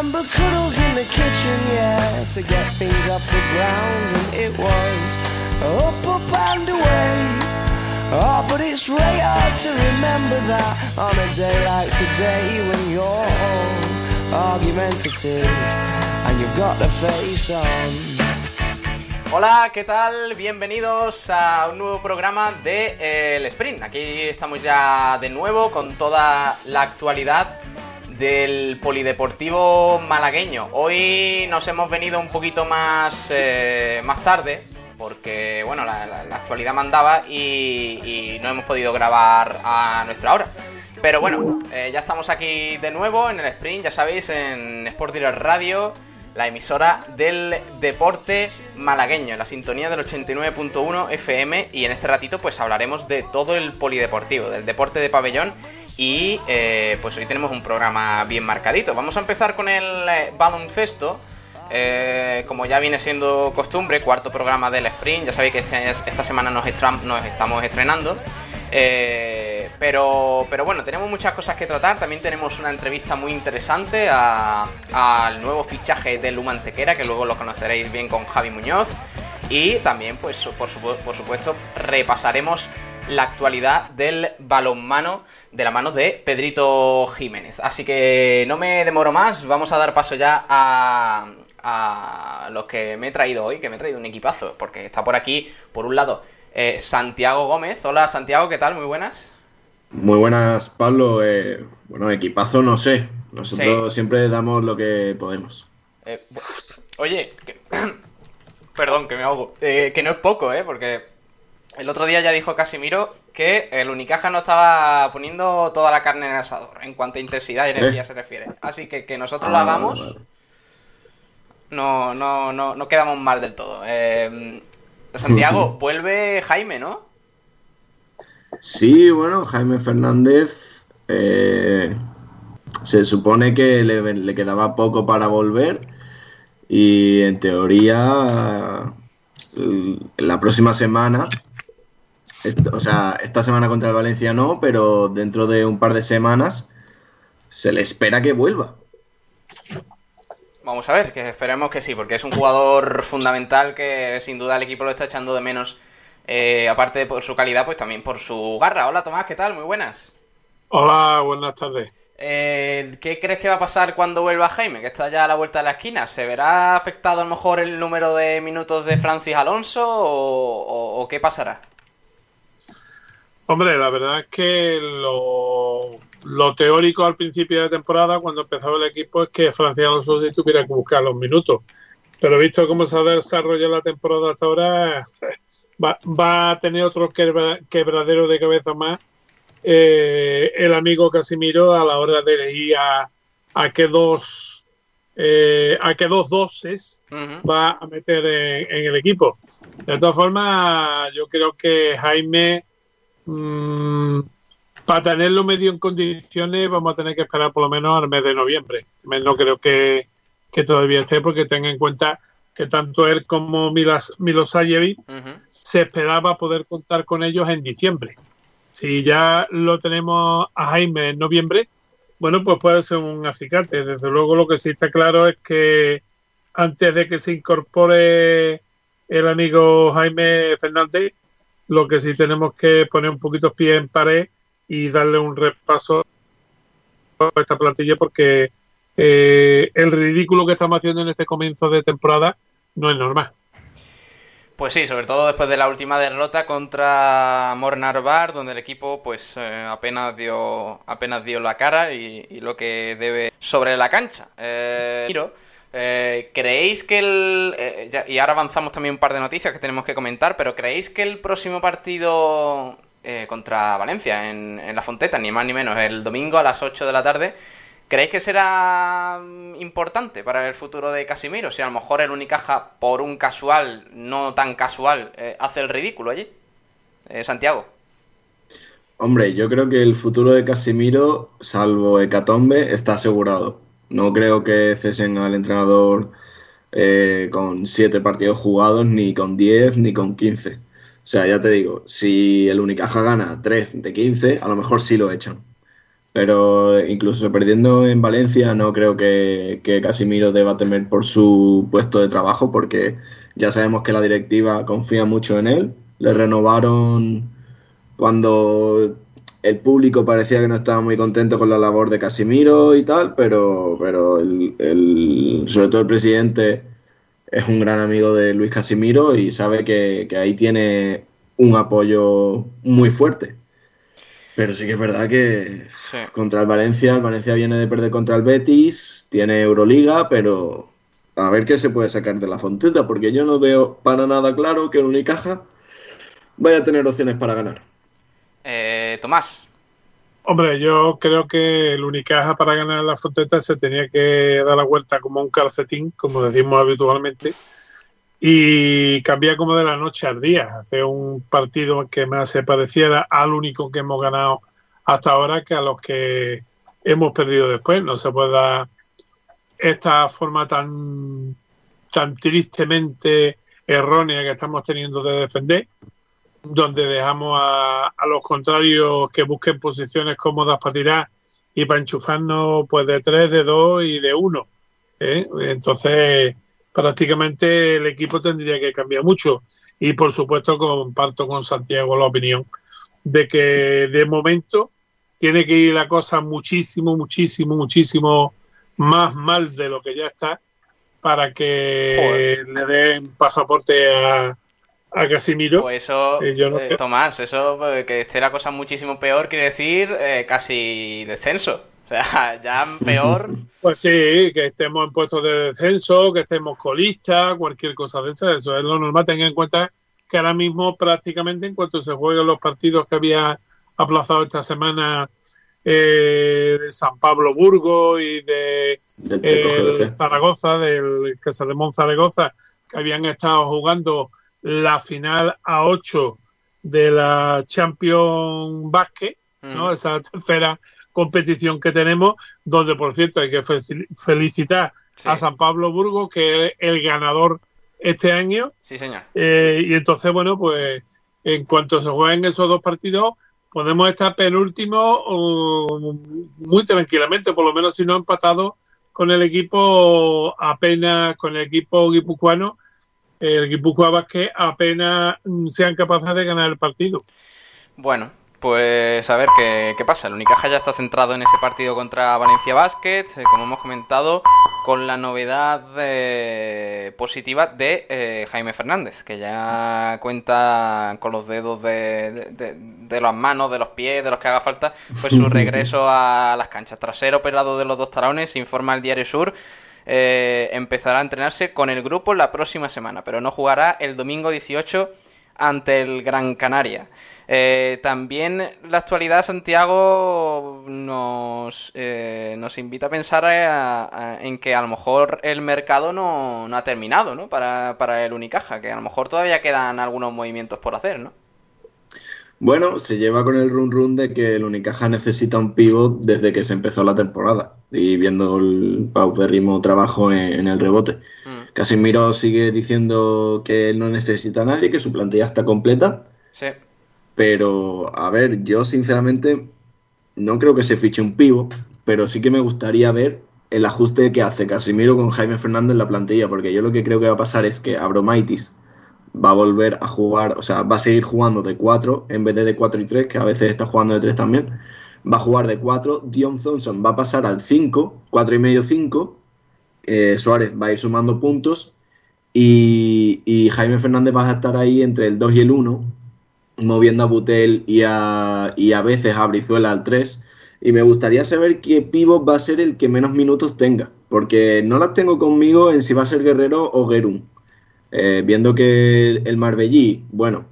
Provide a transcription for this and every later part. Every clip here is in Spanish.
Remember cuddles in the kitchen, yeah, to get things off the ground, and it was up, up and away. Oh, but it's really hard to remember that on a day like today when you're argumentative and you've got the face on. Hola, ¿qué tal? Bienvenidos a un nuevo programa de eh, El Sprint. Aquí estamos ya de nuevo con toda la actualidad del polideportivo malagueño. Hoy nos hemos venido un poquito más, eh, más tarde porque bueno, la, actualidad mandaba y, y no hemos podido grabar a nuestra hora. Pero bueno, eh, ya estamos aquí de nuevo en el sprint, ya sabéis, en Sport Direct Radio, la emisora del deporte malagueño, en la sintonía del 89.1 FM y en este ratito pues hablaremos de todo el polideportivo, del deporte de pabellón y eh, pues hoy tenemos un programa bien marcadito. Vamos a empezar con el eh, baloncesto. Eh, como ya viene siendo costumbre, cuarto programa del sprint. Ya sabéis que este es- esta semana nos, estamos estrenando. Pero, pero bueno, tenemos muchas cosas que tratar. También tenemos una entrevista muy interesante al nuevo fichaje de Lumantequera, que luego lo conoceréis bien con Javi Muñoz. Y también, pues, por supuesto, repasaremos la actualidad del balonmano de la mano de Pedrito Jiménez. Así que no me demoro más, vamos a dar paso ya a, a los que me he traído hoy, que me he traído un equipazo, porque está por aquí, por un lado, eh, Santiago Gómez. Hola Santiago, ¿qué tal? Muy buenas. Muy buenas, Pablo. Eh, bueno, equipazo no sé. Nosotros Sí. siempre damos lo que podemos. Eh, oye, que- perdón, que me ahogo. Eh, que no es poco, ¿eh? Porque el otro día ya dijo Casimiro que el Unicaja no estaba poniendo toda la carne en el asador en cuanto a intensidad y energía ¿Eh? se refiere. Así que que nosotros lo Ah, hagamos, vale. no, no, no, no quedamos mal del todo. Eh, Santiago, vuelve Jaime, ¿no? Sí, bueno, Jaime Fernández eh, se supone que le, le quedaba poco para volver y en teoría la próxima semana, o sea, esta semana contra el Valencia no, pero dentro de un par de semanas se le espera que vuelva. Vamos a ver, que esperemos que sí, porque es un jugador fundamental que sin duda el equipo lo está echando de menos. eh, aparte de por su calidad, pues también por su garra. Hola Tomás, ¿qué tal? Muy buenas. Hola, buenas tardes. Eh, ¿Qué crees que va a pasar cuando vuelva Jaime? Que está ya a la vuelta de la esquina. ¿Se verá afectado a lo mejor el número de minutos de Francis Alonso o, o- o qué pasará? Hombre, la verdad es que lo, lo teórico al principio de temporada, cuando empezaba el equipo, es que Francia Alonso tuviera que buscar los minutos. Pero visto cómo se ha desarrollado la temporada hasta ahora, va, va a tener otro quebra- quebradero de cabeza más eh, el amigo Casimiro a la hora de elegir a, a qué dos eh, a qué dos doses va a meter en, en el equipo. De todas formas, yo creo que Jaime, mm, para tenerlo medio en condiciones, vamos a tener que esperar por lo menos al mes de noviembre. No creo que, que todavía esté, porque tenga en cuenta que tanto él como Milas, Milosayevic se esperaba poder contar con ellos en diciembre. Si ya lo tenemos a Jaime en noviembre, bueno, pues puede ser un acicate. Desde luego lo que sí está claro es que antes de que se incorpore el amigo Jaime Fernández, lo que sí tenemos que poner un poquito pie en pared y darle un repaso a esta plantilla porque eh, el ridículo que estamos haciendo en este comienzo de temporada no es normal. Pues sí, sobre todo después de la última derrota contra Mornar Bar, donde el equipo pues eh, apenas dio apenas dio la cara y, y lo que debe sobre la cancha. Eh, eh, ¿creéis que el... eh, ya- y ahora avanzamos también un par de noticias que tenemos que comentar, pero ¿creéis que el próximo partido eh, contra Valencia en, La Fonteta, ni más ni menos, el domingo a las 8 de la tarde, ¿Creéis que será mm, importante para el futuro de Casimiro? Si a lo mejor el Unicaja, por un casual, no tan casual, eh, hace el ridículo allí. Santiago. Hombre, yo creo que el futuro de Casimiro, salvo Hecatombe, está asegurado. No creo que cesen al entrenador eh, con siete partidos jugados, ni con 10, ni con 15. O sea, ya te digo, si el Unicaja gana 3 de 15, a lo mejor sí lo echan. Pero incluso perdiendo en Valencia, no creo que, que Casimiro deba temer por su puesto de trabajo, porque ya sabemos que la directiva confía mucho en él. Le renovaron cuando el público parecía que no estaba muy contento con la labor de Casimiro y tal, pero, pero el, sobre todo el presidente es un gran amigo de Luis Casimiro y sabe que, ahí tiene un apoyo muy fuerte. Pero sí que es verdad que contra el Valencia, el Valencia viene de perder contra el Betis, tiene Euroliga, pero a ver qué se puede sacar de la fonteta, porque yo no veo para nada claro que el Unicaja vaya a tener opciones para ganar. Eh, Tomás. Hombre, yo creo que el Unicaja para ganar la fonteta se tenía que dar la vuelta como un calcetín, como decimos habitualmente, y cambiar como de la noche al día. Hacer un partido que más se pareciera al único que hemos ganado hasta ahora que a los que hemos perdido después. No se puede dar esta forma tan, tan tristemente errónea que estamos teniendo de defender, donde dejamos a, los contrarios que busquen posiciones cómodas para tirar y para enchufarnos pues de tres, de dos y de uno. ¿eh? Entonces, prácticamente el equipo tendría que cambiar mucho. Y por supuesto comparto con Santiago la opinión de que de momento tiene que ir la cosa muchísimo, muchísimo, muchísimo más mal de lo que ya está para que le den pasaporte a, a Casimiro. Pues eso, eh, eh, Tomás, eso pues, que esté la cosa muchísimo peor quiere decir eh, casi descenso. O sea, ya peor. Pues sí, que estemos en puestos de descenso, que estemos colistas, cualquier cosa de esa. Eso es lo normal. Tenga en cuenta que ahora mismo prácticamente en cuanto se jueguen los partidos que había aplazado esta semana eh, de San Pablo Burgo y de Zaragoza, del Casademón Zaragoza, que habían estado jugando la final a 8 de la Champions Basket, ¿no? Mm. esa tercera competición que tenemos, donde por cierto hay que felicitar a San Pablo Burgo, que es el ganador este año. Sí, señor. Eh, y entonces, bueno, pues en cuanto se jueguen esos dos partidos, podemos estar penúltimo muy tranquilamente, por lo menos si no empatado con el equipo apenas, con el equipo guipuzcoano, el Guipúzcoa que apenas sean capaces de ganar el partido. Bueno, pues a ver qué, pasa. El Unicaja ya está centrado en ese partido contra Valencia Basket, eh, como hemos comentado, con la novedad eh, positiva de eh, Jaime Fernández, que ya cuenta con los dedos de, de, las manos, de los pies, de los que haga falta, pues su regreso a las canchas. Tras ser operado de los dos talones, informa el Diario Sur. Empezará a entrenarse con el grupo la próxima semana, pero no jugará el domingo 18 ante el Gran Canaria. Eh, también la actualidad, Santiago, nos, eh, nos invita a pensar eh, en que a lo mejor el mercado no, ha terminado ¿no? Para, para, el Unicaja, que a lo mejor todavía quedan algunos movimientos por hacer, ¿no? Bueno, se lleva con el run run de que el Unicaja necesita un pivot desde que se empezó la temporada y viendo el paupérrimo trabajo en, el rebote. Mm. Casimiro sigue diciendo que no necesita a nadie, que su plantilla está completa. Sí pero, a ver, yo sinceramente no creo que se fiche un pivo, pero sí que me gustaría ver el ajuste que hace Casimiro con Jaime Fernández en la plantilla, porque yo lo que creo que va a pasar es que Abromaitis va a volver a jugar, o sea, va a seguir jugando de 4 en vez de de 4 y 3, que a veces está jugando de 3 también. Va a jugar de 4, Dion Thompson va a pasar al 5, 4 y medio 5, eh, Suárez va a ir sumando puntos y, y Jaime Fernández va a estar ahí entre el 2 y el 1 moviendo a Butel y a, y a veces a Brizuela al 3. Y me gustaría saber qué pivot va a ser el que menos minutos tenga, porque no las tengo conmigo en si va a ser Guerrero o Gerún. Eh, viendo que el, Marbellí, bueno,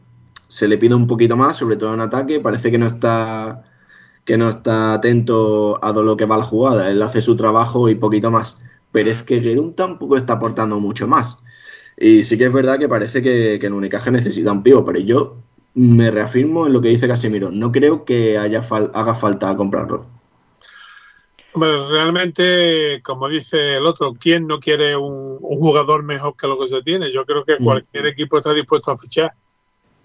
se le pide un poquito más, sobre todo en ataque, parece que no está que no está atento a lo que va la jugada, él hace su trabajo y poquito más. Pero es que Gerún tampoco está aportando mucho más. Y sí que es verdad que parece que, que en Unicaje necesita un pivo, pero yo me reafirmo en lo que dice Casimiro. No creo que haya haga falta comprarlo. Bueno, realmente, como dice el otro, ¿quién no quiere un, jugador mejor que lo que se tiene? Yo creo que mm. cualquier equipo está dispuesto a fichar.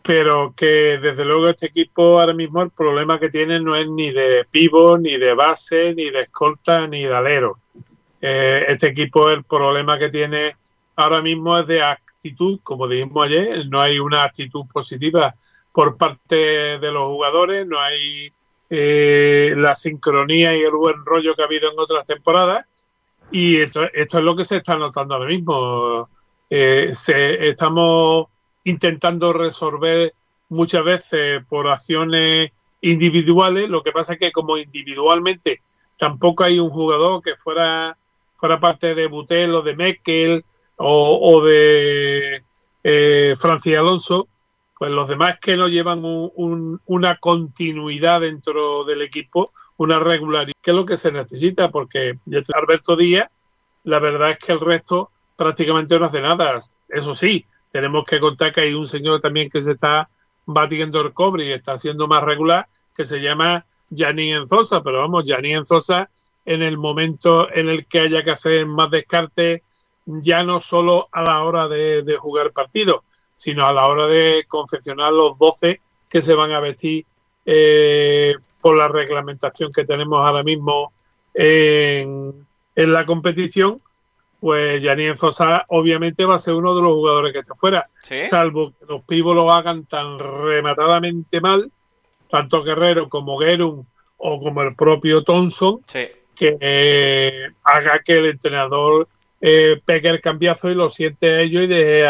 pero que desde luego este equipo ahora mismo el problema que tiene no es ni de pivo, ni de base, ni de escolta, ni de alero. Eh, este equipo el problema que tiene ahora mismo es de actitud, como dijimos ayer, no hay una actitud positiva por parte de los jugadores, no hay eh, la sincronía y el buen rollo que ha habido en otras temporadas y esto, es lo que se está notando ahora mismo. Eh, se, estamos intentando resolver muchas veces por acciones individuales, lo que pasa es que como individualmente tampoco hay un jugador que fuera fuera parte de Butel o de Meckel o, de eh, Francis Alonso, pues los demás que no llevan una continuidad dentro del equipo, una regularidad, que es lo que se necesita, porque Alberto Díaz, la verdad es que el resto prácticamente no hace nada. Eso sí, tenemos que contar que hay un señor también que se está batiendo el cobre y está siendo más regular, que se llama Janine Enzosa, pero vamos, Janine Enzosa en el momento en el que haya que hacer más descarte, ya no solo a la hora de, jugar partido, sino a la hora de confeccionar los 12 que se van a vestir eh, por la reglamentación que tenemos ahora mismo en, en la competición pues Janine Fosa obviamente va a ser uno de los jugadores que está fuera, salvo que los pibos lo hagan tan rematadamente mal, tanto Guerrero como Gerun o como el propio Thompson, que eh, haga que el entrenador eh, pegue el cambiazo y lo siente a ellos y deje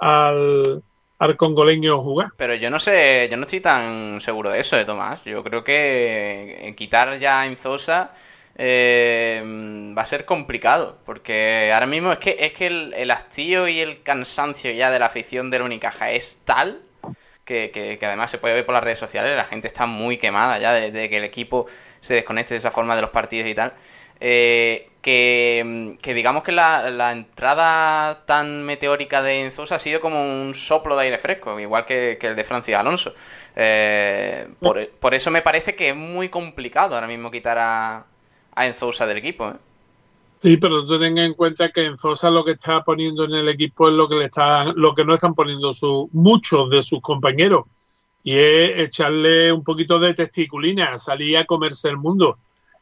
al, al congoleño jugar. Pero yo no sé, yo no estoy tan seguro de eso, de Tomás. Yo creo que quitar ya a Enzosa eh, va a ser complicado, porque ahora mismo es que es que el, hastío y el cansancio ya de la afición del Unicaja es tal que, además se puede ver por las redes sociales, la gente está muy quemada ya de, que el equipo se desconecte de esa forma de los partidos y tal. Eh, que, digamos que la, entrada tan meteórica de Enzosa ha sido como un soplo de aire fresco, igual que, el de Francis Alonso. Eh, por, por, eso me parece que es muy complicado ahora mismo quitar a, a Enzosa del equipo. ¿eh? Sí, pero tú en cuenta que Enzosa lo que está poniendo en el equipo es lo que le está, lo que no están poniendo su, muchos de sus compañeros. Y es echarle un poquito de testiculina, salir a comerse el mundo.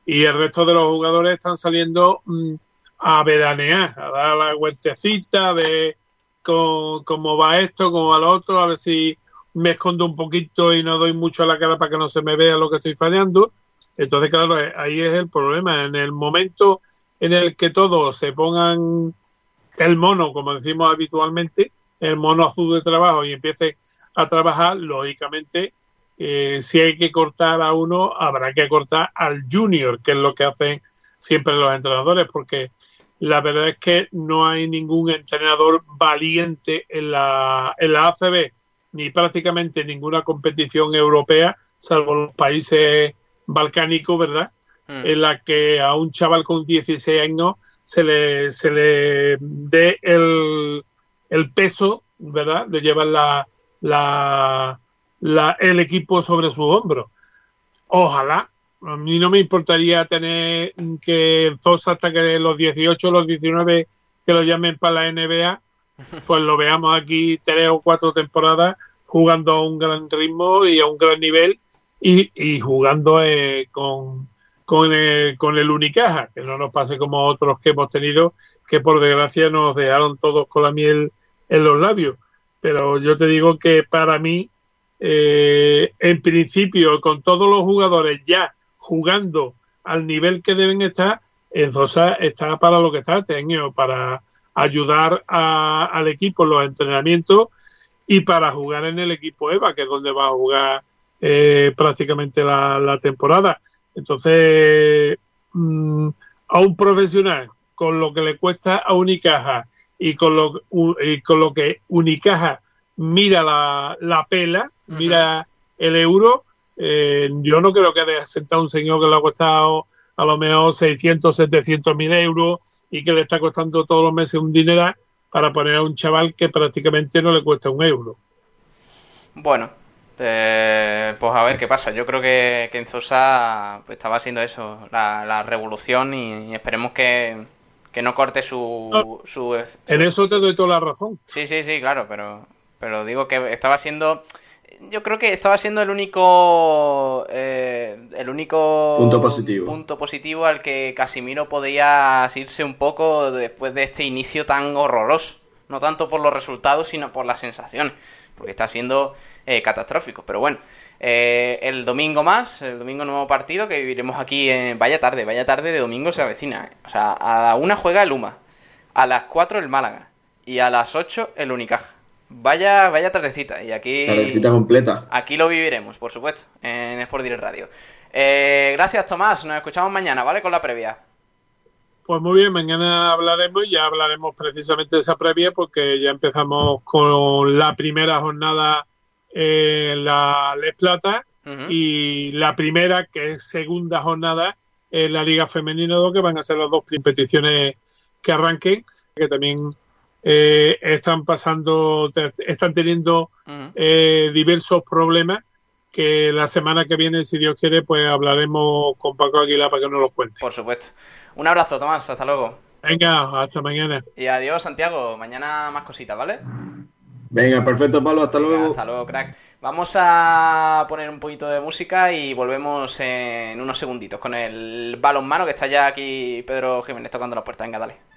Y el resto de los jugadores están saliendo mm, a veranear, a dar la vueltecita, a ver cómo, cómo, va esto, cómo va lo otro, a ver si me escondo un poquito y no doy mucho a la cara para que no se me vea lo que estoy fallando. Entonces, claro, ahí es el problema. En el momento en el que todos se pongan el mono, como decimos habitualmente, el mono azul de trabajo y empiece a trabajar, lógicamente, eh, si hay que cortar a uno, habrá que cortar al junior, que es lo que hacen siempre los entrenadores, porque la verdad es que no hay ningún entrenador valiente en la, en la ACB, ni prácticamente ninguna competición europea, salvo los países balcánico, ¿verdad? Mm. En la que a un chaval con 16 años se le, se le dé el, el peso, ¿verdad? De llevar la, la, la, el equipo sobre su hombro. Ojalá. A mí no me importaría tener que Zosa hasta que los 18, los 19 que lo llamen para la NBA, pues lo veamos aquí tres o cuatro temporadas jugando a un gran ritmo y a un gran nivel y, jugando eh, con, con, el, con el Unicaja, que no nos pase como otros que hemos tenido, que por desgracia nos dejaron todos con la miel en los labios. Pero yo te digo que para mí, eh, en principio, con todos los jugadores ya jugando al nivel que deben estar, Enzosa está para lo que está este para ayudar al equipo en los entrenamientos y para jugar en el equipo EVA, que es donde va a jugar eh, prácticamente la, temporada. Entonces, mm, a un profesional con lo que le cuesta a Unicaja y con lo, con lo que Unicaja mira la, la pela, mira el euro, eh, yo no creo que haya sentado un señor que le ha costado a lo mejor 600, 700 mil euros y que le está costando todos los meses un dinero para poner a un chaval que prácticamente no le cuesta un euro. Bueno, eh, pues a ver qué pasa. Yo creo que, que en Zosa pues, estaba haciendo eso, la, revolución, y, esperemos que, no corte su, En eso te doy toda la razón. Sí, sí, sí, claro, pero, Pero digo que estaba siendo yo creo que estaba siendo el único eh, el único punto positivo. punto positivo al que Casimiro podía asirse un poco después de este inicio tan horroroso. No tanto por los resultados, sino por las sensaciones. Porque está siendo eh, catastrófico. Pero bueno, eh, el domingo más, el domingo nuevo partido que viviremos aquí en... Vaya tarde, vaya tarde de domingo se avecina. O sea, a la una juega el Luma, a las 4 el Málaga y a las 8 el Unicaja. Vaya, vaya tardecita. Y aquí. Tardecita completa. Aquí lo viviremos, por supuesto, en Sport Direct Radio. Eh, gracias, Tomás. Nos escuchamos mañana, ¿vale? Con la previa. Pues muy bien, mañana hablaremos y ya hablaremos precisamente de esa previa porque ya empezamos con la primera jornada en la Les Plata y la primera, que es segunda jornada, en la Liga Femenina 2, que van a ser las dos competiciones que arranquen, que también eh, están pasando, están teniendo eh, diversos problemas que la semana que viene, si Dios quiere, pues hablaremos con Paco Aguilar para que nos los cuente. Por supuesto. Un abrazo, Tomás. Hasta luego. Venga, hasta mañana. Y adiós, Santiago. Mañana más cositas, ¿vale? Venga, perfecto, Pablo. Hasta luego. hasta luego, crack. Vamos a poner un poquito de música y volvemos en unos segunditos con el balonmano que está ya aquí Pedro Jiménez tocando la puerta. Venga, dale.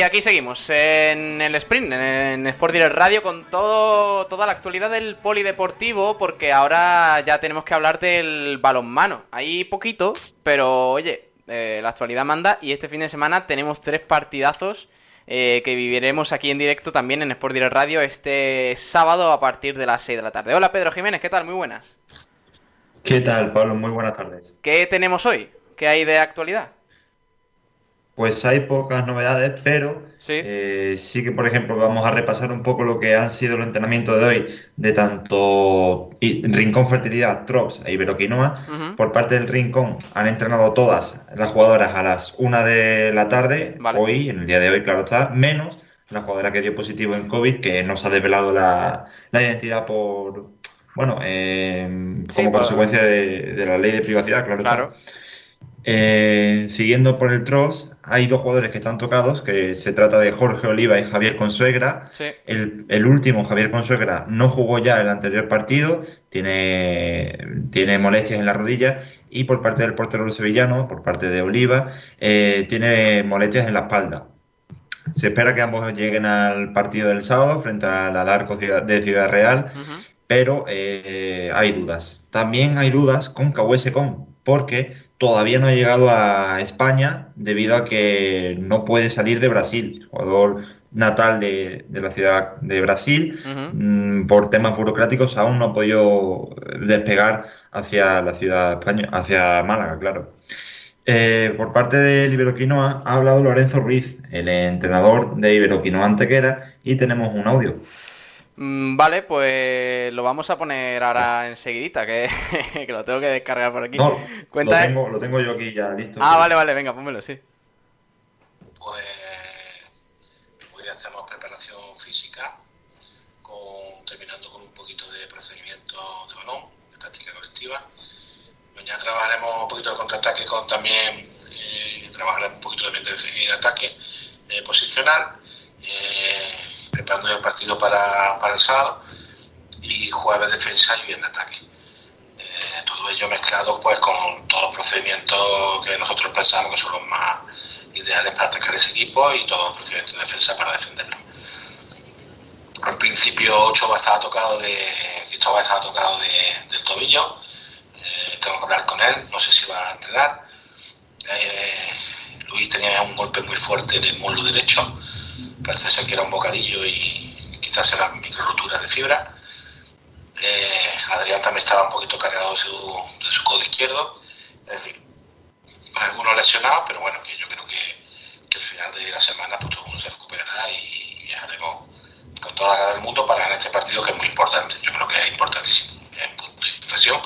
Aquí seguimos en el sprint, en Sport Direct Radio, con todo, toda la actualidad del polideportivo, porque ahora ya tenemos que hablar del balonmano. Hay poquito, pero oye, eh, la actualidad manda y este fin de semana tenemos tres partidazos eh, que viviremos aquí en directo también en Sport Direct Radio este sábado a partir de las 6 de la tarde. Hola Pedro Jiménez, ¿qué tal? Muy buenas. ¿Qué tal, Pablo? Muy buenas tardes. ¿Qué tenemos hoy? ¿Qué hay de actualidad? Pues hay pocas novedades, pero eh, ¿Sí? que, por ejemplo, vamos a repasar un poco lo que han sido los entrenamientos de hoy de tanto Rincón Fertilidad, Trops e Iberoquinoa. Por parte del Rincón han entrenado todas las jugadoras a las 1 de la tarde, hoy, en el día de hoy, claro está, menos la jugadora que dio positivo en COVID, que nos ha desvelado la, identidad por, bueno, eh, como consecuencia de, la ley de privacidad, claro, claro. está. Eh, siguiendo por el Tross, hay dos jugadores que están tocados, que se trata de Jorge Oliva y Javier Consuegra. El, último, Javier Consuegra, no jugó ya el anterior partido, tiene, tiene molestias en la rodilla. Y por parte del portero sevillano, por parte de Oliva, eh, tiene molestias en la espalda. Se espera que ambos lleguen al partido del sábado frente al, arco de Ciudad Real, pero eh, hay dudas. También hay dudas con Cahuesecon, porque todavía no ha llegado a España debido a que no puede salir de Brasil, jugador natal de, la ciudad de Brasil, mm, por temas burocráticos aún no ha podido despegar hacia la ciudad española, hacia Málaga, claro. Eh, por parte del Iberoquinoa ha hablado Lorenzo Ruiz, el entrenador de Iberoquinoa Antequera, y tenemos un audio. Mm, vale, pues lo vamos a poner ahora enseguidita, que, que lo tengo que descargar por aquí. No, lo, tengo, lo tengo yo aquí ya listo. Ah, vale, vale, venga, pónmelo, sí. Pues hoy hacemos preparación física, con, terminando con un poquito de procedimiento de balón, de práctica colectiva. Mañana trabajaremos un poquito de contraataque con también, eh, trabajaremos un poquito también de ataque eh, posicional. Eh, preparando el partido para, para el sábado y jueves defensa y viernes ataque. Eh, todo ello mezclado pues con todos los procedimientos que nosotros pensamos que son los más ideales para atacar ese equipo y todos los procedimientos de defensa para defenderlo. Al principio Ocho estaba tocado de Cristóbal estaba tocado de, del tobillo. Eh, tengo que hablar con él, no sé si va a entrenar. Eh, Luis tenía un golpe muy fuerte en el muslo derecho. Parece ser que era un bocadillo y quizás era micro rotura de fibra. Eh, Adrián también estaba un poquito cargado de su, de su codo izquierdo. Es decir, algunos lesionados, pero bueno, que yo creo que, que al final de la semana pues todo el mundo se recuperará y viajaremos con toda la gana del mundo para ganar este partido que es muy importante. Yo creo que es importantísimo en punto de inflexión.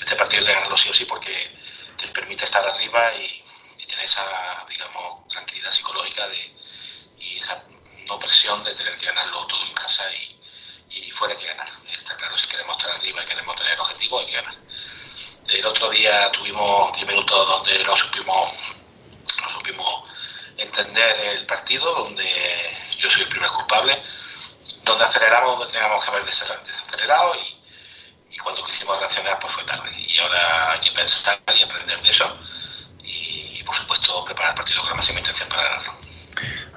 Este partido hay que ganarlo sí o sí porque te permite estar arriba y, y tener esa, digamos, tranquilidad psicológica de, esa no presión de tener que ganarlo todo en casa y, y fuera que ganar. Está claro, si queremos estar arriba y queremos tener objetivos, hay que ganar. El otro día tuvimos 10 minutos donde no supimos, no supimos entender el partido, donde yo soy el primer culpable, donde aceleramos donde teníamos que haber desacelerado y, y cuando quisimos reaccionar pues fue tarde. Y ahora hay que pensar y aprender de eso y, y por supuesto preparar el partido con la máxima intención para ganarlo.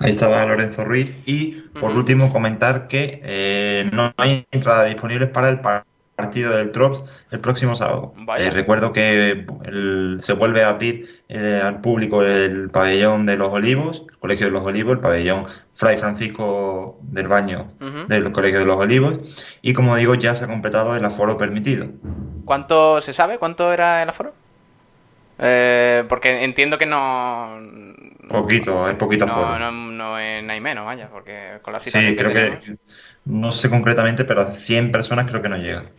Ahí estaba Lorenzo Ruiz. Y por último, comentar que eh, no hay entradas disponibles para el partido del Trops el próximo sábado. Eh, recuerdo que el, se vuelve a abrir eh, al público el pabellón de los Olivos, el Colegio de los Olivos, el pabellón Fray Francisco del Baño del Colegio de los Olivos. Y como digo, ya se ha completado el aforo permitido. ¿Cuánto se sabe? ¿Cuánto era el aforo? Eh, porque entiendo que no. Poquito, hay poquito aforo. No, no, no, es- no hay menos, vaya, porque con la Sí, situación que creo tenemos. que no sé concretamente, pero a 100 personas creo que no llega.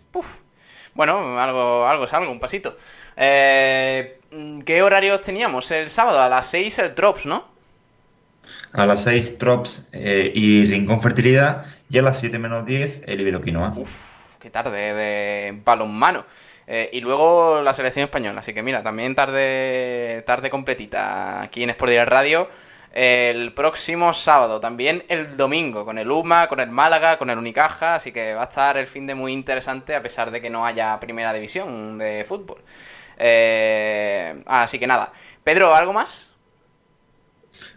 Bueno, algo, algo es algo, un pasito. Eh, ¿Qué horarios teníamos? El sábado a las 6 el Drops, ¿no? A las 6 Trops eh, y Rincón Fertilidad y a las 7 menos 10 el Iberoquinoa. Uf, qué tarde de balonmano. Eh, y luego la selección española. Así que mira, también tarde, tarde completita aquí en Sport Radio. El próximo sábado, también el domingo, con el UMA, con el Málaga, con el Unicaja. Así que va a estar el fin de muy interesante a pesar de que no haya primera división de fútbol. Eh, así que nada. Pedro, ¿algo más?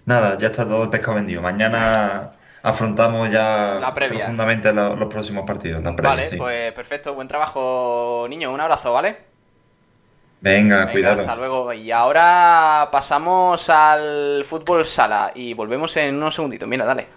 Nada, ya está todo el pescado vendido. Mañana afrontamos ya La profundamente lo- los próximos partidos. La previa, Vale, sí. pues perfecto, buen trabajo, niño. Un abrazo, ¿vale? Venga, Venga, cuidado. hasta luego. Y ahora pasamos al fútbol sala y volvemos en unos segunditos. Mira, dale.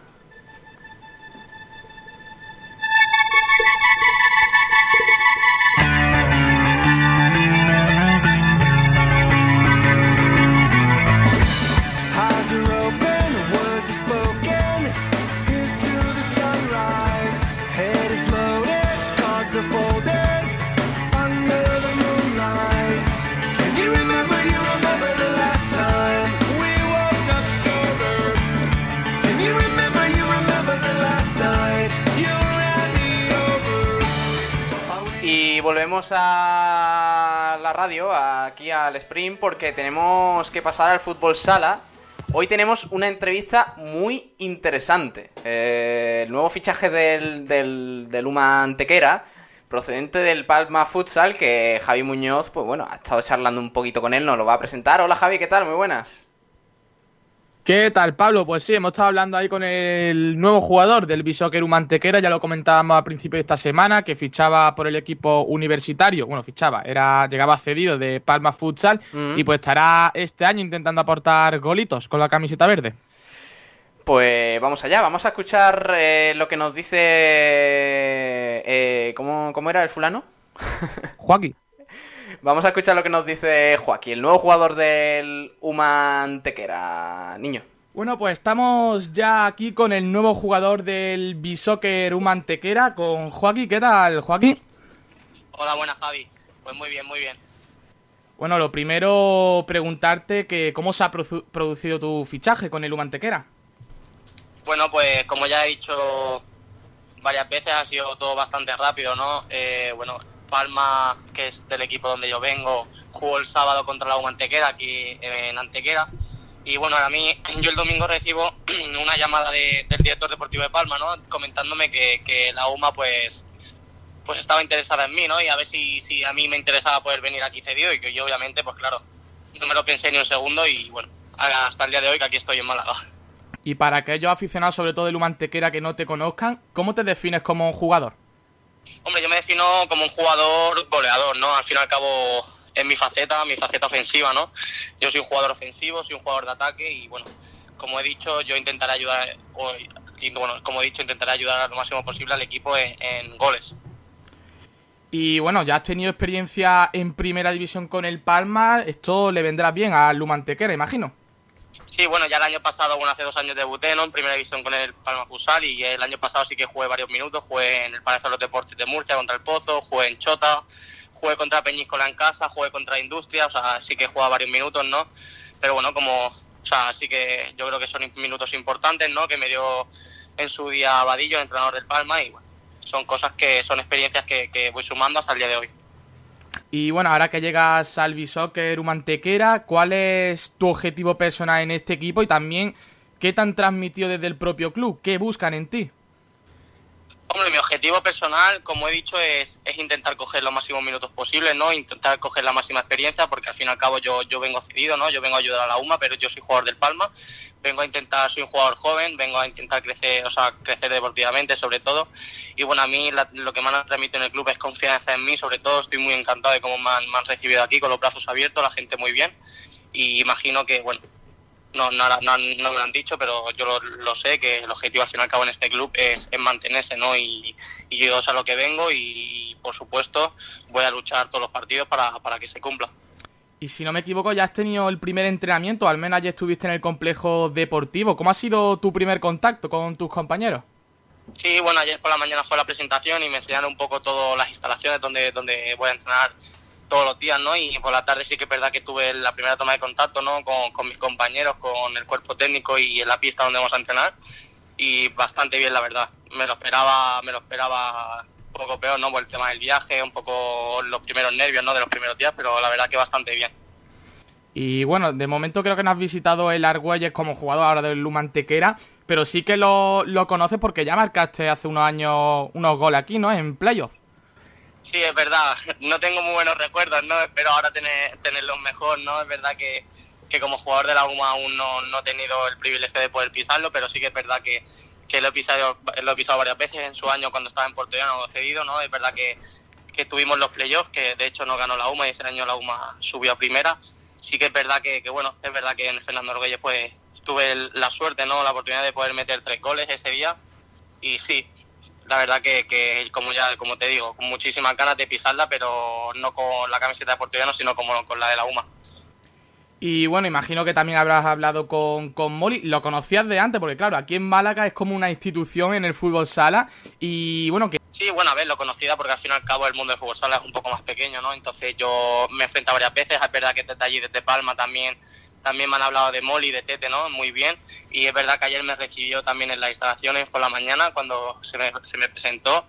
Aquí al Sprint, porque tenemos que pasar al fútbol sala. Hoy tenemos una entrevista muy interesante. Eh, el nuevo fichaje del, del, del Uma Antequera, procedente del Palma Futsal, que Javi Muñoz, pues bueno, ha estado charlando un poquito con él, nos lo va a presentar. Hola Javi, ¿qué tal? Muy buenas. ¿Qué tal, Pablo? Pues sí, hemos estado hablando ahí con el nuevo jugador del Bishoker Mantequera, ya lo comentábamos al principio de esta semana, que fichaba por el equipo universitario, bueno, fichaba, era llegaba cedido de Palma Futsal Mm. y pues estará este año intentando aportar golitos con la camiseta verde. Pues vamos allá, vamos a escuchar eh, lo que nos dice... eh, ¿cómo, ¿Cómo era el fulano? Joaquín. Vamos a escuchar lo que nos dice Joaquín, el nuevo jugador del Humantequera. Niño. Bueno, pues estamos ya aquí con el nuevo jugador del Bishoker Mantequera, con Joaquín. ¿Qué tal, Joaquín? Hola, buenas Javi. Pues muy bien, muy bien. Bueno, lo primero preguntarte que cómo se ha produ- producido tu fichaje con el Humantequera. Bueno, pues como ya he dicho varias veces, ha sido todo bastante rápido, ¿no? Eh, bueno, Palma, que es del equipo donde yo vengo, jugó el sábado contra la U Antequera, aquí en Antequera. Y bueno, a mí, yo el domingo recibo una llamada del director deportivo de Palma, ¿no? Comentándome que, la UMA, pues, pues estaba interesada en mí, ¿no? Y a ver si, si a mí me interesaba poder venir aquí cedido y que yo, obviamente, pues claro, no me lo pensé ni un segundo y bueno, hasta el día de hoy que aquí estoy en Málaga. Y para aquellos aficionados, sobre todo de Lumantequera, que no te conozcan, ¿cómo te defines como jugador? Hombre, yo me defino como un jugador goleador, ¿no? Al fin y al cabo es mi faceta, mi faceta ofensiva, ¿no? Yo soy un jugador ofensivo, soy un jugador de ataque y bueno, como he dicho, yo intentaré ayudar, y, bueno, como he dicho, intentaré ayudar lo máximo posible al equipo en, goles. Y bueno, ya has tenido experiencia en primera división con el Palma, esto le vendrá bien a Lumantequera, imagino. Sí, bueno, ya el año pasado, bueno, hace dos años debuté ¿no? en primera división con el Palma Futsal y el año pasado sí que jugué varios minutos, jugué en el Palacio de los Deportes de Murcia contra el Pozo, jugué en Chota, jugué contra Peñíscola en casa, jugué contra Industria, o sea, sí que he jugado varios minutos, ¿no? Pero bueno, como, o sea, sí que yo creo que son minutos importantes, ¿no? Que me dio en su día Vadillo, entrenador del Palma, y bueno, son cosas que son experiencias que, que voy sumando hasta el día de hoy. Y bueno, ahora que llegas al Bishoker Humantequera, ¿cuál es tu objetivo personal en este equipo y también qué te han transmitido desde el propio club? ¿Qué buscan en ti? Hombre, mi objetivo personal, como he dicho, es, es, intentar coger los máximos minutos posibles, ¿no? Intentar coger la máxima experiencia, porque al fin y al cabo yo, yo vengo cedido, ¿no? Yo vengo a ayudar a la UMA, pero yo soy jugador del Palma. Vengo a intentar, soy un jugador joven, vengo a intentar crecer, o sea, crecer deportivamente sobre todo. Y bueno, a mí lo que me transmite en el club es confianza en mí, sobre todo estoy muy encantado de cómo han, me han recibido aquí, con los brazos abiertos, la gente muy bien. Y imagino que, bueno, no, no, no, me lo han dicho, pero yo lo, sé, que el objetivo al fin y al cabo en este club es, mantenerse, ¿no? Y, yo sé a lo que vengo y, por supuesto, voy a luchar todos los partidos para, para que se cumpla. Y si no me equivoco, ya has tenido el primer entrenamiento, al menos ya estuviste en el complejo deportivo. ¿Cómo ha sido tu primer contacto con tus compañeros? Sí, bueno, ayer por la mañana fue la presentación y me enseñaron un poco todas las instalaciones donde, donde voy a entrenar todos los días, ¿no? Y por la tarde sí que es verdad que tuve la primera toma de contacto, ¿no? Con, mis compañeros, con el cuerpo técnico y en la pista donde vamos a entrenar. Y bastante bien, la verdad. Me lo esperaba, me lo esperaba un poco peor, ¿no? Por el tema del viaje, un poco los primeros nervios, ¿no? De los primeros días, pero la verdad que bastante bien. Y bueno, de momento creo que no has visitado el Argüelles como jugador ahora del Lumantequera, pero sí que lo, lo conoces porque ya marcaste hace unos años unos goles aquí, ¿no? En playoff. Sí, es verdad. No tengo muy buenos recuerdos, ¿no? Espero ahora tener, tenerlos mejor, ¿no? Es verdad que, como jugador de la UMA aún no, he tenido el privilegio de poder pisarlo, pero sí que es verdad que, lo, he pisado, lo he pisado varias veces en su año cuando estaba en Puerto Llano cedido, ¿no? Es verdad que, tuvimos los playoffs, que de hecho no ganó la UMA y ese año la UMA subió a primera. Sí que es verdad que, bueno, es verdad que en Fernando Orguelles pues tuve la suerte, ¿no? La oportunidad de poder meter tres goles ese día y sí, la verdad que, que, como ya como te digo, con muchísimas ganas de pisarla, pero no con la camiseta de Portugués, sino como con la de la UMA. Y bueno, imagino que también habrás hablado con, con Molly. Lo conocías de antes, porque claro, aquí en Málaga es como una institución en el fútbol sala. Y bueno, que. Sí, bueno, a ver, lo conocida porque al fin y al cabo el mundo del fútbol sala es un poco más pequeño, ¿no? Entonces yo me he enfrentado varias veces. Es verdad que desde allí, desde Palma, también también me han hablado de Molly, de Tete, ¿no? Muy bien. Y es verdad que ayer me recibió también en las instalaciones por la mañana cuando se me, se me presentó.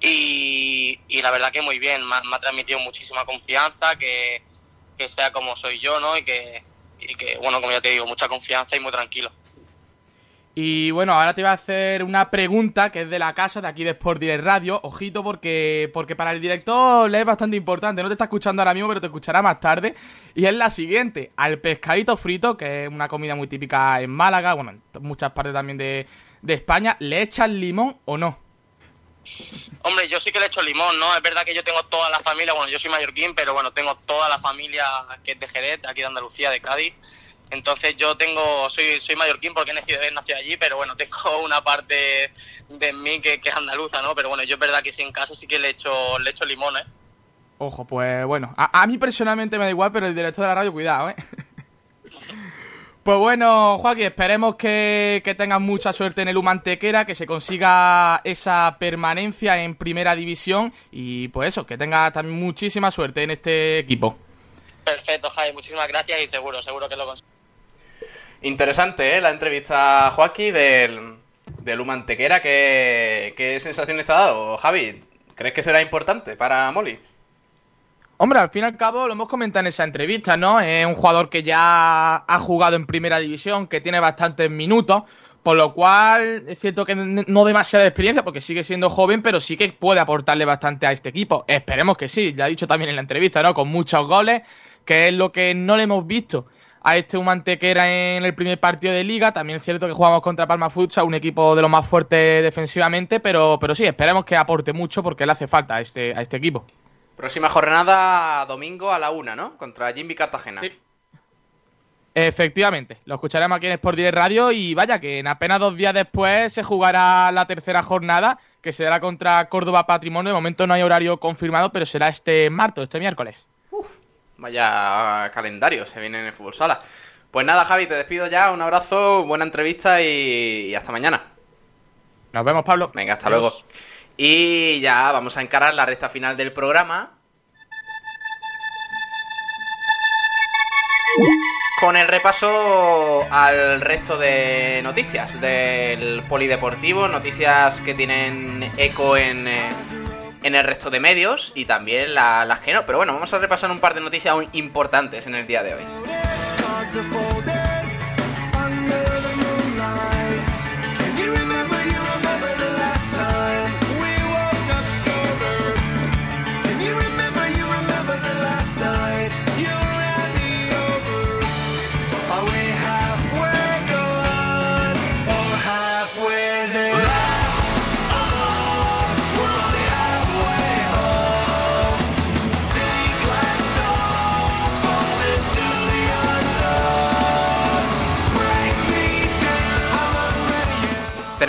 Y, y, la verdad que muy bien, me, ha transmitido muchísima confianza, que, que, sea como soy yo, ¿no? Y que, y que, bueno, como ya te digo, mucha confianza y muy tranquilo. Y bueno, ahora te voy a hacer una pregunta que es de la casa, de aquí de Sport Direct Radio. Ojito, porque, porque para el director le es bastante importante. No te está escuchando ahora mismo, pero te escuchará más tarde. Y es la siguiente: al pescadito frito, que es una comida muy típica en Málaga, bueno, en muchas partes también de, de España, ¿le echas limón o no? Hombre, yo sí que le echo limón, ¿no? Es verdad que yo tengo toda la familia, bueno, yo soy mallorquín, pero bueno, tengo toda la familia que es de Jerez, aquí de Andalucía, de Cádiz. Entonces yo tengo, soy, soy mallorquín porque he nacido, allí, pero bueno, tengo una parte de mí que, es andaluza, ¿no? Pero bueno, yo es verdad que sí en casa sí que le echo, le echo limón, ¿eh? Ojo, pues bueno, a, mí personalmente me da igual, pero el director de la radio, cuidado, ¿eh? Pues bueno, Joaquín, esperemos que, que tengas mucha suerte en el Humantequera, que se consiga esa permanencia en primera división y pues eso, que tengas también muchísima suerte en este equipo. Perfecto, Jai, muchísimas gracias y seguro, seguro que lo consigo. Interesante, ¿eh? La entrevista a Joaquín del, del Humantequera. ¿Qué, ¿Qué sensaciones te ha dado, Javi? ¿Crees que será importante para Molly? Hombre, al fin y al cabo lo hemos comentado en esa entrevista, ¿no? Es un jugador que ya ha jugado en primera división, que tiene bastantes minutos, por lo cual es cierto que no demasiada experiencia porque sigue siendo joven, pero sí que puede aportarle bastante a este equipo. Esperemos que sí, ya he dicho también en la entrevista, ¿no? Con muchos goles, que es lo que no le hemos visto a este Humantequera en el primer partido de liga. También es cierto que jugamos contra Palma Futsal, un equipo de lo más fuerte defensivamente, pero, pero sí, esperemos que aporte mucho porque le hace falta a este, a este equipo. Próxima jornada domingo a la una, ¿no? Contra Jimmy Cartagena. Sí. Efectivamente, lo escucharemos aquí en Sport Direct Radio y vaya que en apenas dos días después se jugará la tercera jornada que será contra Córdoba Patrimonio. De momento no hay horario confirmado, pero será este martes, este miércoles. Vaya calendario se viene en el fútbol sala. Pues nada, Javi, te despido ya. Un abrazo, buena entrevista y, hasta mañana. Nos vemos, Pablo. Venga, hasta luego. Y ya vamos a encarar la recta final del programa. Con el repaso al resto de noticias del polideportivo, noticias que tienen eco en, eh, en el resto de medios y también las que no. Pero bueno, vamos a repasar un par de noticias importantes en el día de hoy.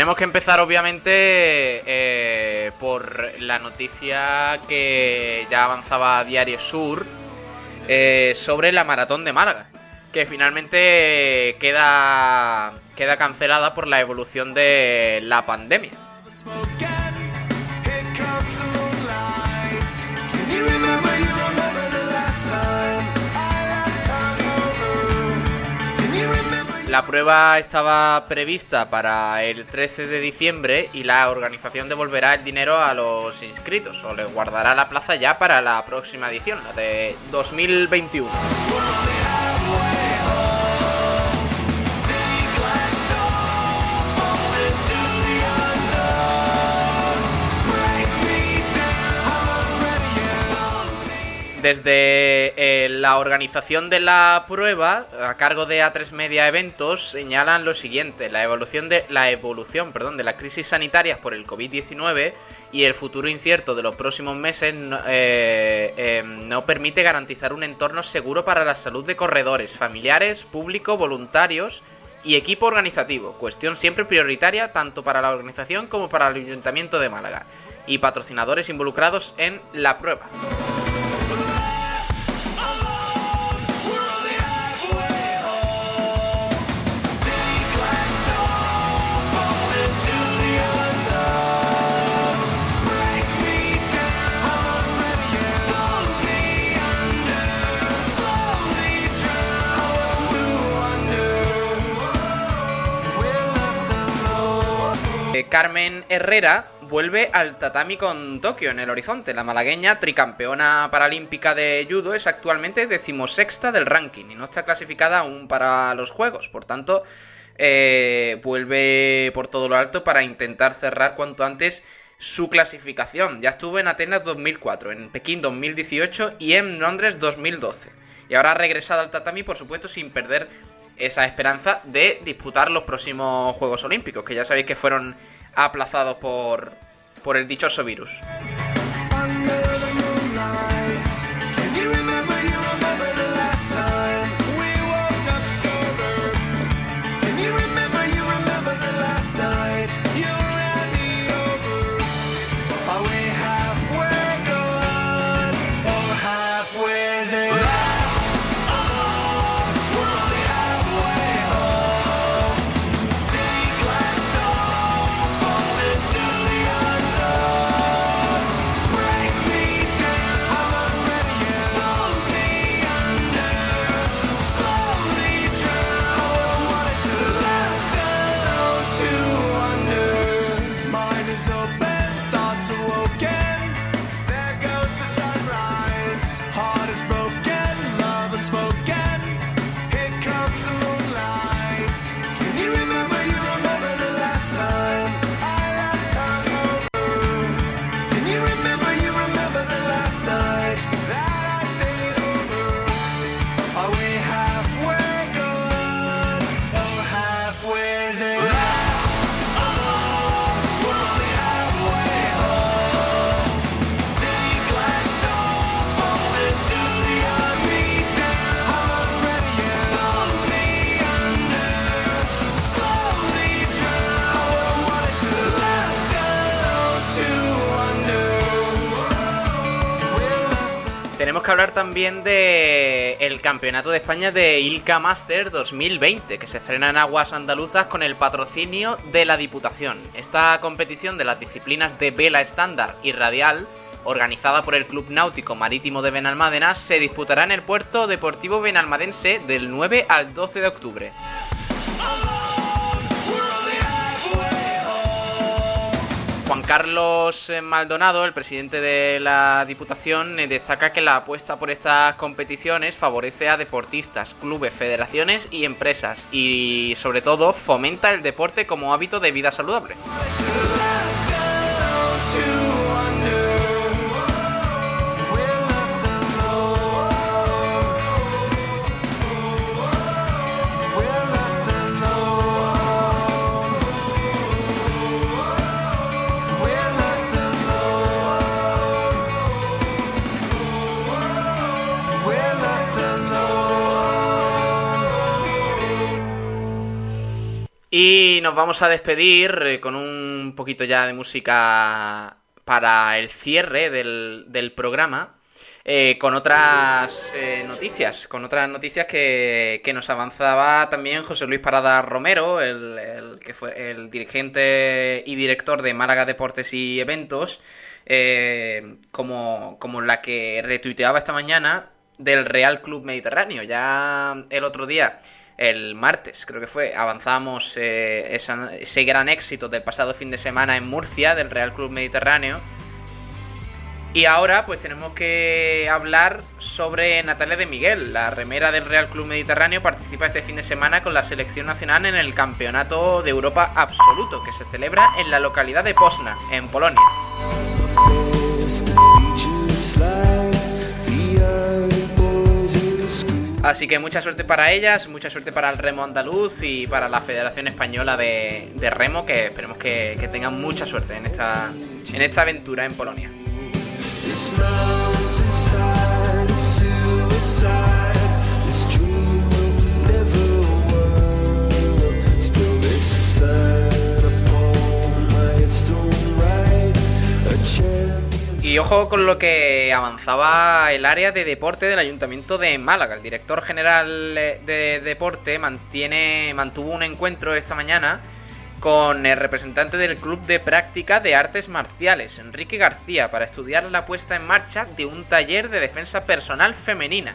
Tenemos que empezar obviamente eh, por la noticia que ya avanzaba Diario Sur eh, sobre la maratón de Málaga, que finalmente queda, queda cancelada por la evolución de la pandemia. La prueba estaba prevista para el 13 de diciembre y la organización devolverá el dinero a los inscritos o les guardará la plaza ya para la próxima edición, la de 2021. Desde eh, la organización de la prueba, a cargo de A3 Media Eventos, señalan lo siguiente: la evolución de la evolución, perdón, crisis sanitarias por el COVID-19 y el futuro incierto de los próximos meses eh, em, no permite garantizar un entorno seguro para la salud de corredores, familiares, público, voluntarios y equipo organizativo, cuestión siempre prioritaria tanto para la organización como para el Ayuntamiento de Málaga y patrocinadores involucrados en la prueba. Carmen Herrera vuelve al tatami con Tokio en el horizonte. La malagueña, tricampeona paralímpica de judo, es actualmente decimosexta del ranking y no está clasificada aún para los Juegos. Por tanto, eh, vuelve por todo lo alto para intentar cerrar cuanto antes su clasificación. Ya estuvo en Atenas 2004, en Pekín 2018 y en Londres 2012. Y ahora ha regresado al tatami, por supuesto, sin perder esa esperanza de disputar los próximos Juegos Olímpicos, que ya sabéis que fueron aplazado por, por el dichoso virus. También de el Campeonato de España de Ilka Master 2020, que se estrena en aguas andaluzas con el patrocinio de la Diputación. Esta competición de las disciplinas de vela estándar y radial, organizada por el Club Náutico Marítimo de Benalmádena, se disputará en el puerto deportivo benalmadense del 9 al 12 de octubre. Carlos eh, Maldonado, el presidente de la Diputación, eh, destaca que la apuesta por estas competiciones favorece a deportistas, clubes, federaciones y empresas y sobre todo fomenta el deporte como hábito de vida saludable. Y nos vamos a despedir eh, con un poquito ya de música para el cierre del, programa. Eh, con otras eh, noticias, con otras noticias que, nos avanzaba también José Luis Parada Romero, el, que fue el dirigente y director de Málaga Deportes y Eventos, como, como la que retuiteaba esta mañana del Real Club Mediterráneo. Ya el otro día el martes, creo que fue, avanzamos eh, ese gran éxito del pasado fin de semana en Murcia, del Real Club Mediterráneo. Y ahora pues tenemos que hablar sobre Natalia de Miguel, la remera del Real Club Mediterráneo, participa este fin de semana con la selección nacional en el Campeonato de Europa Absoluto, que se celebra en la localidad de Pozna, en Polonia. Así que mucha suerte para ellas, mucha suerte para el remo andaluz y para la Federación Española de, Remo, que esperemos que, que, tengan mucha suerte en esta, en esta aventura en Polonia. Y ojo con lo que avanzaba el área de deporte del Ayuntamiento de Málaga. El director general de deporte mantiene, mantuvo un encuentro esta mañana con el representante del Club de Práctica de Artes Marciales, Enrique García, para estudiar la puesta en marcha de un taller de defensa personal femenina.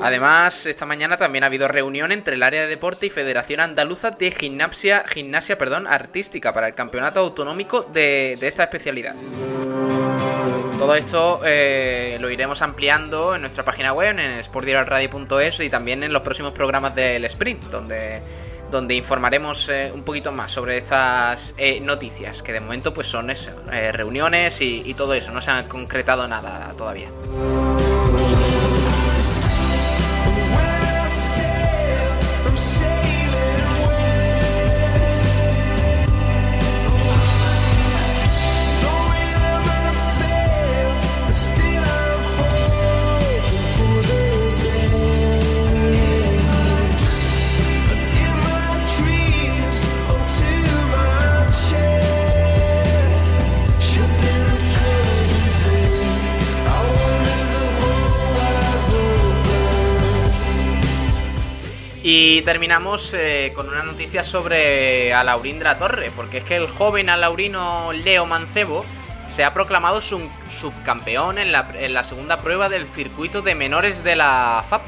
Además, esta mañana también ha habido reunión entre el área de deporte y Federación Andaluza de Gimnasia, gimnasia perdón, Artística para el campeonato autonómico de, esta especialidad. Todo esto eh, lo iremos ampliando en nuestra página web, en sportdirectradio.es y también en los próximos programas del Sprint, donde, donde informaremos eh, un poquito más sobre estas eh, noticias, que de momento pues son eso, reuniones y todo eso, no se ha concretado nada todavía. Y terminamos eh, con una noticia sobre Alaurindra Torre, porque es que el joven alaurino Leo Mancebo se ha proclamado subcampeón en la, segunda prueba del circuito de menores de la FAP.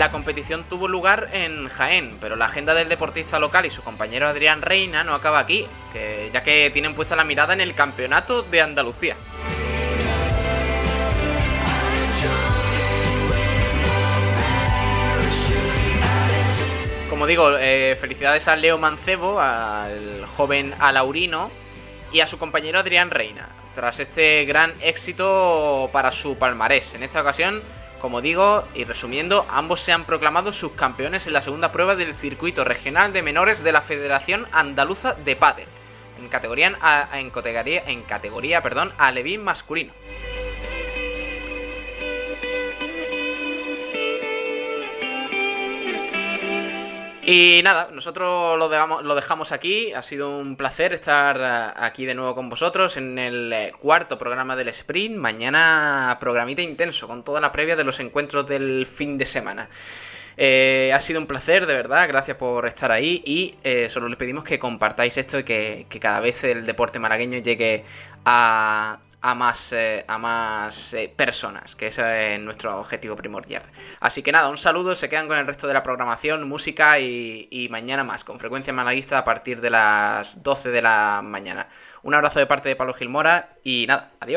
La competición tuvo lugar en Jaén, pero la agenda del deportista local y su compañero Adrián Reina no acaba aquí, ya que tienen puesta la mirada en el campeonato de Andalucía. Como digo, eh, felicidades a Leo Mancebo, al joven Alaurino y a su compañero Adrián Reina, tras este gran éxito para su palmarés. En esta ocasión, como digo, y resumiendo, ambos se han proclamado subcampeones en la segunda prueba del circuito regional de menores de la Federación Andaluza de Pádel, en categoría, en categoría, en perdón, masculino. Y nada, nosotros lo dejamos, aquí. Ha sido un placer estar eh, aquí de nuevo con vosotros en el eh, cuarto programa del sprint. Mañana programita intenso con toda la previa de los encuentros del fin de semana. Eh, ha sido un placer, de verdad, gracias por estar ahí y solo les pedimos que compartáis esto y que, que, cada vez el deporte malagueño llegue a, a más, eh, a más eh, personas, que ese es nuestro objetivo primordial. Así que nada, un saludo, se quedan con el resto de la programación, música y, mañana más, con frecuencia malaguista a partir de las 12 de la mañana. Un abrazo de parte de Pablo Gilmora y nada, adiós.